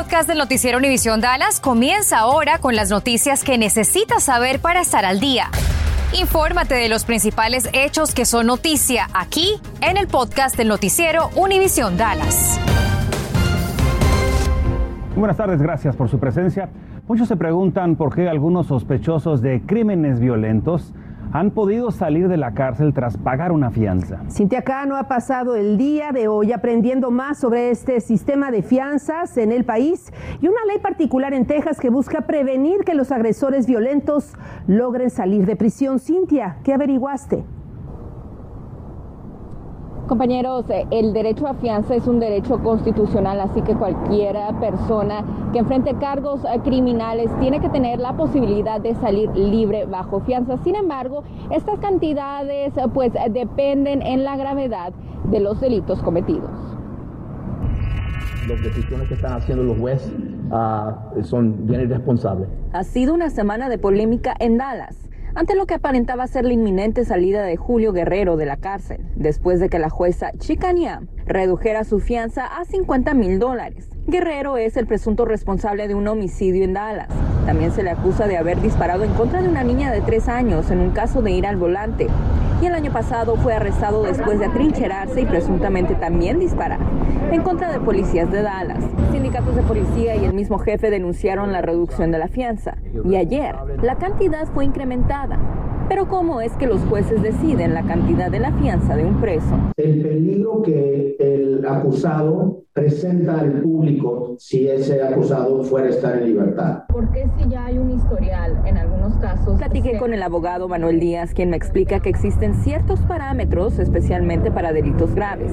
podcast del noticiero Univisión Dallas comienza ahora con las noticias que necesitas saber para estar al día. Infórmate de los principales hechos que son noticia aquí en el podcast del noticiero Univisión Dallas. Buenas tardes, gracias por su presencia. Muchos se preguntan por qué algunos sospechosos de crímenes violentos han podido salir de la cárcel tras pagar una fianza. Cintia Cano ha pasado el día de hoy aprendiendo más sobre este sistema de fianzas en el país y una ley particular en Texas que busca prevenir que los agresores violentos logren salir de prisión. Cintia, ¿qué averiguaste? Compañeros, eh, el derecho a fianza es un derecho constitucional, así que cualquier persona que enfrente cargos eh, criminales tiene que tener la posibilidad de salir libre bajo fianza. Sin embargo, estas cantidades eh, pues dependen en la gravedad de los delitos cometidos. Las decisiones que están haciendo los jueces ah, son bien irresponsables. Ha sido una semana de polémica en Dallas ante lo que aparentaba ser la inminente salida de Julio Guerrero de la cárcel, después de que la jueza Chicania redujera su fianza a 50 mil dólares. Guerrero es el presunto responsable de un homicidio en Dallas. También se le acusa de haber disparado en contra de una niña de tres años en un caso de ir al volante. Y el año pasado fue arrestado después de atrincherarse y presuntamente también disparar en contra de policías de Dallas. Sindicatos de policía y el mismo jefe denunciaron la reducción de la fianza. Y ayer la cantidad fue incrementada pero ¿cómo es que los jueces deciden la cantidad de la fianza de un preso? El peligro que el acusado presenta al público si ese acusado fuera a estar en libertad. ¿Por qué si ya hay un historial en algunos casos? Platiqué con el abogado Manuel Díaz, quien me explica que existen ciertos parámetros, especialmente para delitos graves.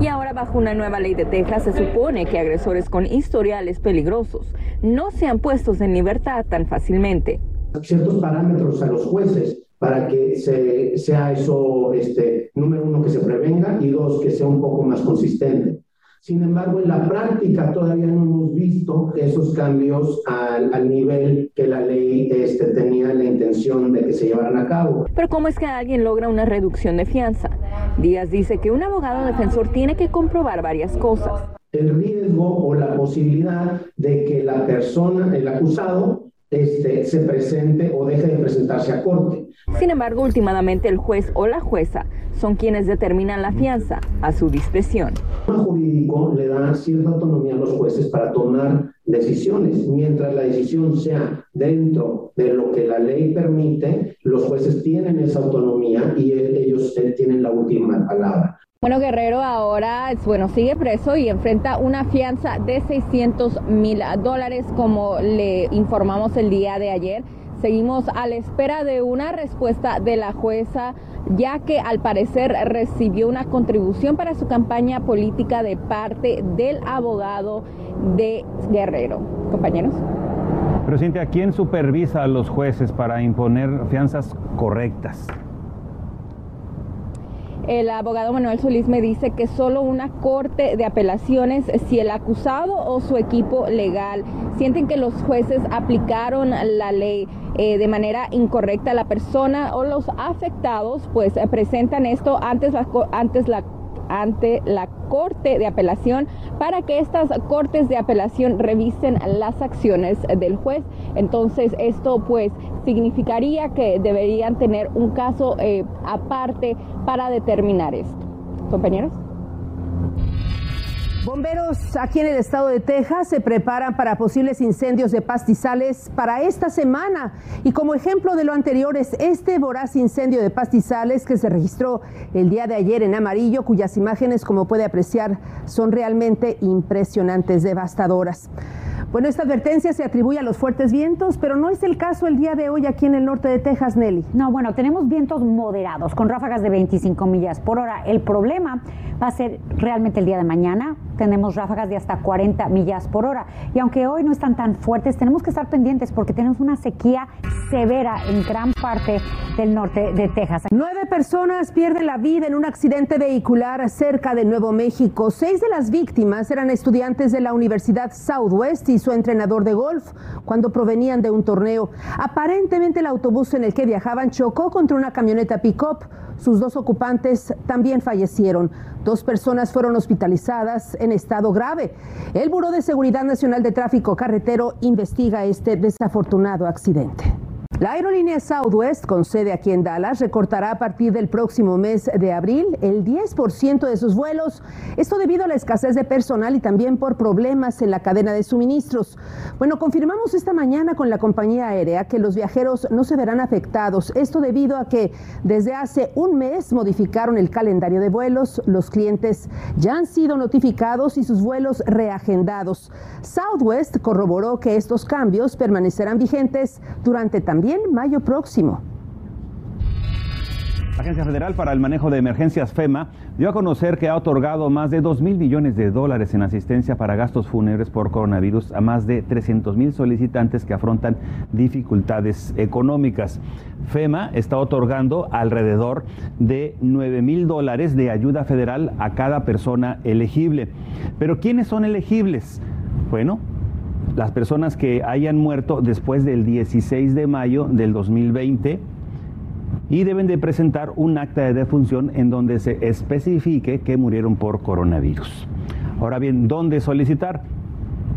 Y ahora bajo una nueva ley de Texas se supone que agresores con historiales peligrosos no sean puestos en libertad tan fácilmente ciertos parámetros a los jueces para que se, sea eso, este, número uno, que se prevenga y dos, que sea un poco más consistente. Sin embargo, en la práctica todavía no hemos visto esos cambios al, al, nivel que la ley este, tenía la intención de que se llevaran a cabo. Pero ¿cómo es que alguien logra una reducción de fianza? Díaz dice que un abogado defensor tiene que comprobar varias cosas. El riesgo o la posibilidad de que la persona, el acusado, este, se presente o deje de presentarse a corte. Sin embargo, últimamente el juez o la jueza son quienes determinan la fianza a su discreción. El jurídico le da cierta autonomía a los jueces para tomar decisiones. Mientras la decisión sea dentro de lo que la ley permite, los jueces tienen esa autonomía y ellos tienen la última palabra. Bueno, Guerrero ahora bueno, sigue preso y enfrenta una fianza de 600 mil dólares, como le informamos el día de ayer. Seguimos a la espera de una respuesta de la jueza, ya que al parecer recibió una contribución para su campaña política de parte del abogado de Guerrero. Compañeros. Pero Cintia, ¿quién supervisa a los jueces para imponer fianzas correctas? El abogado Manuel Solís me dice que solo una corte de apelaciones, si el acusado o su equipo legal sienten que los jueces aplicaron la ley eh, de manera incorrecta, la persona o los afectados pues presentan esto antes la, antes la ante la Corte de Apelación para que estas Cortes de Apelación revisen las acciones del juez. Entonces esto pues significaría que deberían tener un caso eh, aparte para determinar esto. Compañeros. Bomberos aquí en el estado de Texas se preparan para posibles incendios de pastizales para esta semana. Y como ejemplo de lo anterior es este voraz incendio de pastizales que se registró el día de ayer en amarillo, cuyas imágenes, como puede apreciar, son realmente impresionantes, devastadoras. Bueno, esta advertencia se atribuye a los fuertes vientos, pero no es el caso el día de hoy aquí en el norte de Texas, Nelly. No, bueno, tenemos vientos moderados con ráfagas de 25 millas por hora. El problema va a ser realmente el día de mañana. Tenemos ráfagas de hasta 40 millas por hora. Y aunque hoy no están tan fuertes, tenemos que estar pendientes porque tenemos una sequía severa en gran parte del norte de Texas. Nueve personas pierden la vida en un accidente vehicular cerca de Nuevo México. Seis de las víctimas eran estudiantes de la Universidad Southwest y su entrenador de golf cuando provenían de un torneo. Aparentemente el autobús en el que viajaban chocó contra una camioneta pick-up. Sus dos ocupantes también fallecieron. Dos personas fueron hospitalizadas en estado grave. El Buró de Seguridad Nacional de Tráfico Carretero investiga este desafortunado accidente. La aerolínea Southwest, con sede aquí en Dallas, recortará a partir del próximo mes de abril el 10% de sus vuelos. Esto debido a la escasez de personal y también por problemas en la cadena de suministros. Bueno, confirmamos esta mañana con la compañía aérea que los viajeros no se verán afectados. Esto debido a que desde hace un mes modificaron el calendario de vuelos. Los clientes ya han sido notificados y sus vuelos reagendados. Southwest corroboró que estos cambios permanecerán vigentes durante también mayo próximo. La Agencia Federal para el Manejo de Emergencias FEMA dio a conocer que ha otorgado más de 2 mil millones de dólares en asistencia para gastos fúnebres por coronavirus a más de 300 mil solicitantes que afrontan dificultades económicas. FEMA está otorgando alrededor de 9 mil dólares de ayuda federal a cada persona elegible. Pero ¿quiénes son elegibles? Bueno, las personas que hayan muerto después del 16 de mayo del 2020 y deben de presentar un acta de defunción en donde se especifique que murieron por coronavirus. Ahora bien, ¿dónde solicitar?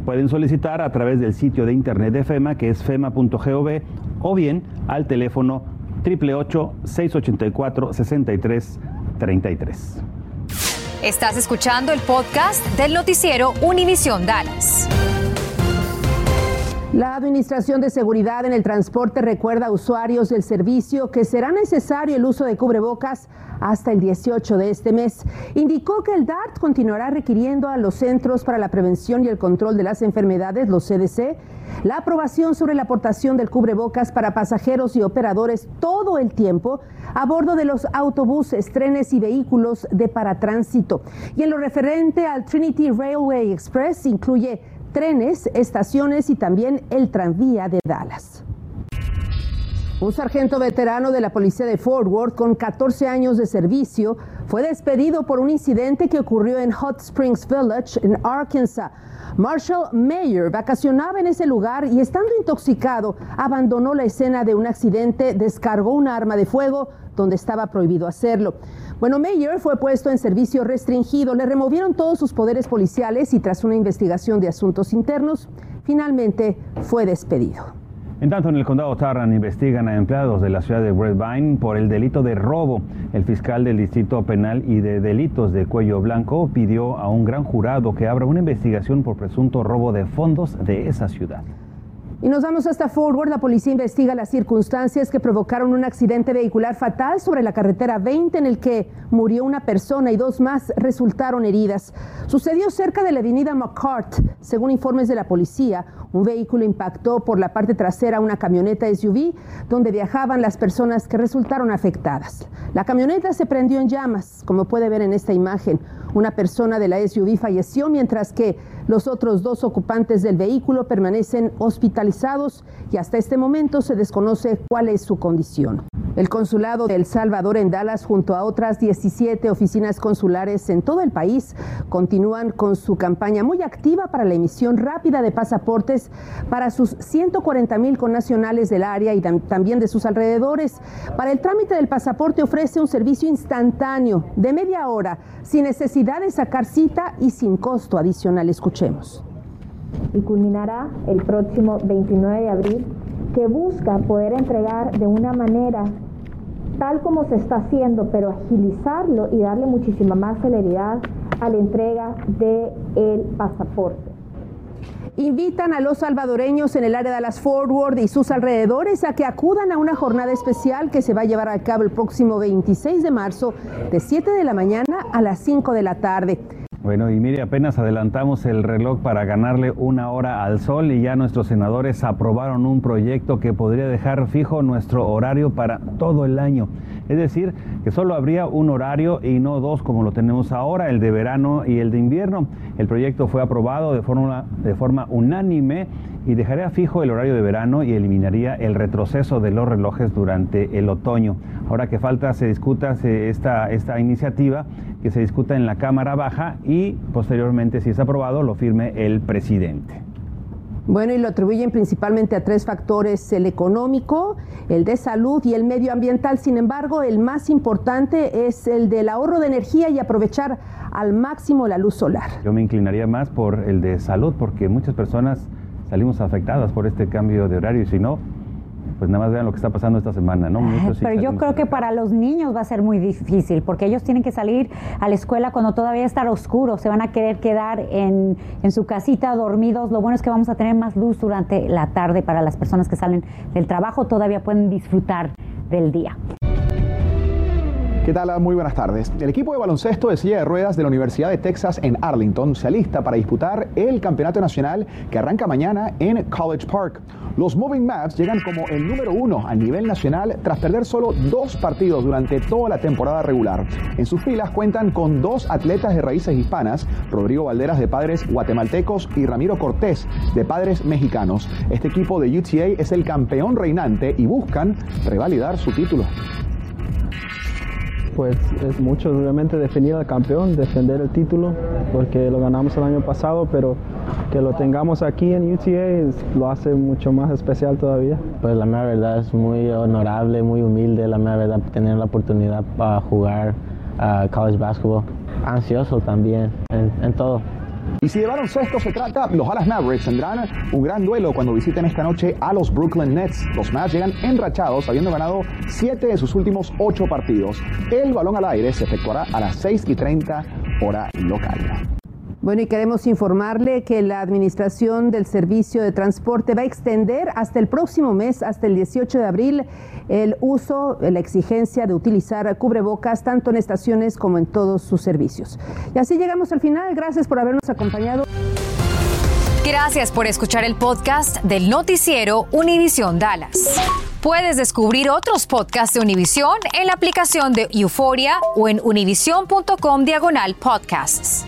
Pueden solicitar a través del sitio de internet de FEMA, que es fema.gov, o bien al teléfono 888-684-6333. Estás escuchando el podcast del noticiero Univisión Dallas. La Administración de Seguridad en el Transporte recuerda a usuarios del servicio que será necesario el uso de cubrebocas hasta el 18 de este mes. Indicó que el DART continuará requiriendo a los Centros para la Prevención y el Control de las Enfermedades, los CDC, la aprobación sobre la aportación del cubrebocas para pasajeros y operadores todo el tiempo a bordo de los autobuses, trenes y vehículos de paratránsito. Y en lo referente al Trinity Railway Express, incluye trenes, estaciones y también el tranvía de Dallas. Un sargento veterano de la policía de Fort Worth con 14 años de servicio fue despedido por un incidente que ocurrió en Hot Springs Village, en Arkansas. Marshall Mayer vacacionaba en ese lugar y estando intoxicado abandonó la escena de un accidente, descargó un arma de fuego donde estaba prohibido hacerlo. Bueno, Mayer fue puesto en servicio restringido, le removieron todos sus poderes policiales y tras una investigación de asuntos internos, finalmente fue despedido. En tanto, en el condado Tarrant investigan a empleados de la ciudad de Redvine por el delito de robo. El fiscal del Distrito Penal y de Delitos de Cuello Blanco pidió a un gran jurado que abra una investigación por presunto robo de fondos de esa ciudad. Y nos vamos hasta Forward. La policía investiga las circunstancias que provocaron un accidente vehicular fatal sobre la carretera 20 en el que murió una persona y dos más resultaron heridas. Sucedió cerca de la avenida McCart. Según informes de la policía, un vehículo impactó por la parte trasera una camioneta SUV donde viajaban las personas que resultaron afectadas. La camioneta se prendió en llamas, como puede ver en esta imagen. Una persona de la SUV falleció mientras que los otros dos ocupantes del vehículo permanecen hospitalizados y hasta este momento se desconoce cuál es su condición. El consulado de El Salvador en Dallas, junto a otras 17 oficinas consulares en todo el país, continúan con su campaña muy activa para la emisión rápida de pasaportes para sus 140 mil connacionales del área y también de sus alrededores. Para el trámite del pasaporte ofrece un servicio instantáneo de media hora, sin necesidad de sacar cita y sin costo adicional. Y culminará el próximo 29 de abril que busca poder entregar de una manera tal como se está haciendo, pero agilizarlo y darle muchísima más celeridad a la entrega del el pasaporte. Invitan a los salvadoreños en el área de las Forward y sus alrededores a que acudan a una jornada especial que se va a llevar a cabo el próximo 26 de marzo de 7 de la mañana a las 5 de la tarde. Bueno, y mire, apenas adelantamos el reloj para ganarle una hora al sol y ya nuestros senadores aprobaron un proyecto que podría dejar fijo nuestro horario para todo el año. Es decir, que solo habría un horario y no dos como lo tenemos ahora, el de verano y el de invierno. El proyecto fue aprobado de forma, unánime y dejaría fijo el horario de verano y eliminaría el retroceso de los relojes durante el otoño. Ahora que falta se discuta esta iniciativa, que se discuta en la Cámara Baja y posteriormente, si es aprobado, lo firme el presidente. Bueno, y lo atribuyen principalmente a tres factores, el económico, el de salud y el medioambiental. Sin embargo, el más importante es el del ahorro de energía y aprovechar al máximo la luz solar. Yo me inclinaría más por el de salud porque muchas personas salimos afectadas por este cambio de horario y si no, pues nada más vean lo que está pasando esta semana, ¿no? Pero yo creo que para los niños va a ser muy difícil, porque ellos tienen que salir a la escuela cuando todavía está oscuro, se van a querer quedar en, en su casita dormidos. Lo bueno es que vamos a tener más luz durante la tarde para las personas que salen del trabajo, todavía pueden disfrutar del día. ¿Qué tal? Muy buenas tardes. El equipo de baloncesto de silla de ruedas de la Universidad de Texas en Arlington se alista para disputar el campeonato nacional que arranca mañana en College Park. Los Moving Maps llegan como el número uno a nivel nacional tras perder solo dos partidos durante toda la temporada regular. En sus filas cuentan con dos atletas de raíces hispanas, Rodrigo Valderas de padres guatemaltecos y Ramiro Cortés de padres mexicanos. Este equipo de UTA es el campeón reinante y buscan revalidar su título pues es mucho, obviamente, definir al campeón, defender el título, porque lo ganamos el año pasado, pero que lo tengamos aquí en UTA lo hace mucho más especial todavía. Pues la mera verdad es muy honorable, muy humilde, la mera verdad, tener la oportunidad para jugar a college basketball. Ansioso también, en todo. Y si de baloncesto se trata, los Dallas Mavericks tendrán un gran duelo cuando visiten esta noche a los Brooklyn Nets. Los Mavs llegan enrachados habiendo ganado 7 de sus últimos 8 partidos. El balón al aire se efectuará a las 6 y 30 hora local. Bueno, y queremos informarle que la Administración del Servicio de Transporte va a extender hasta el próximo mes, hasta el 18 de abril, el uso, la exigencia de utilizar cubrebocas tanto en estaciones como en todos sus servicios. Y así llegamos al final. Gracias por habernos acompañado. Gracias por escuchar el podcast del noticiero Univisión Dallas. Puedes descubrir otros podcasts de Univisión en la aplicación de Euforia o en univision.com diagonal podcasts.